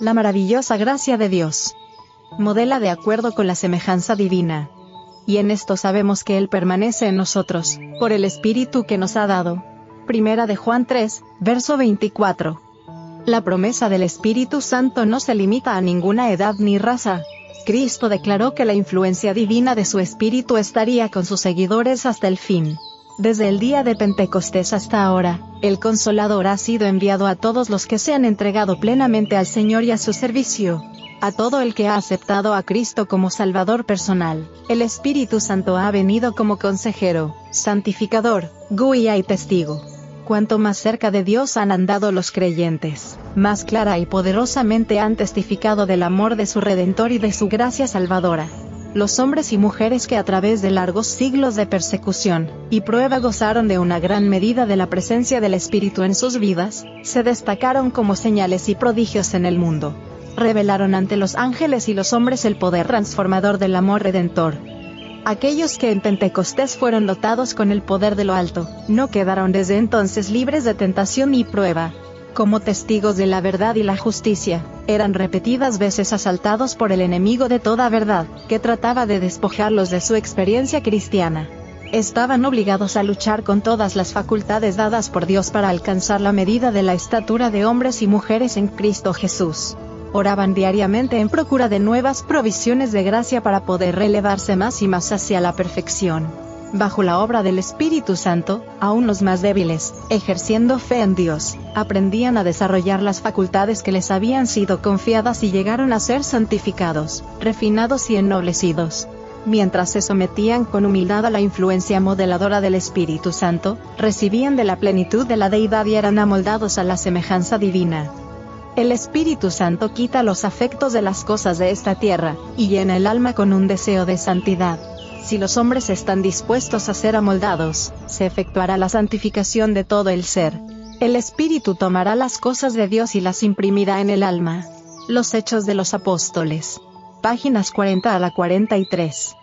la maravillosa gracia de Dios. Modela de acuerdo con la semejanza divina. Y en esto sabemos que Él permanece en nosotros, por el Espíritu que nos ha dado. Primera de Juan 3, verso 24. La promesa del Espíritu Santo no se limita a ninguna edad ni raza. Cristo declaró que la influencia divina de su Espíritu estaría con sus seguidores hasta el fin. Desde el día de Pentecostés hasta ahora, el Consolador ha sido enviado a todos los que se han entregado plenamente al Señor y a su servicio. A todo el que ha aceptado a Cristo como Salvador personal, el Espíritu Santo ha venido como consejero, santificador, guía y testigo. Cuanto más cerca de Dios han andado los creyentes, más clara y poderosamente han testificado del amor de su Redentor y de su gracia salvadora los hombres y mujeres que a través de largos siglos de persecución y prueba gozaron de una gran medida de la presencia del Espíritu en sus vidas, se destacaron como señales y prodigios en el mundo. Revelaron ante los ángeles y los hombres el poder transformador del amor redentor. Aquellos que en Pentecostés fueron dotados con el poder de lo alto, no quedaron desde entonces libres de tentación y prueba, como testigos de la verdad y la justicia, eran repetidas veces asaltados por el enemigo de toda verdad, que trataba de despojarlos de su experiencia cristiana. Estaban obligados a luchar con todas las facultades dadas por Dios para alcanzar la medida de la estatura de hombres y mujeres en Cristo Jesús. Oraban diariamente en procura de nuevas provisiones de gracia para poder relevarse más y más hacia la perfección bajo la obra del Espíritu Santo, aún los más débiles, ejerciendo fe en Dios, aprendían a desarrollar las facultades que les habían sido confiadas y llegaron a ser santificados, refinados y ennoblecidos. Mientras se sometían con humildad a la influencia modeladora del Espíritu Santo, recibían de la plenitud de la deidad y eran amoldados a la semejanza divina. El Espíritu Santo quita los afectos de las cosas de esta tierra, y llena el alma con un deseo de santidad. Si los hombres están dispuestos a ser amoldados, se efectuará la santificación de todo el ser. El Espíritu tomará las cosas de Dios y las imprimirá en el alma. Los Hechos de los Apóstoles. Páginas 40 a la 43.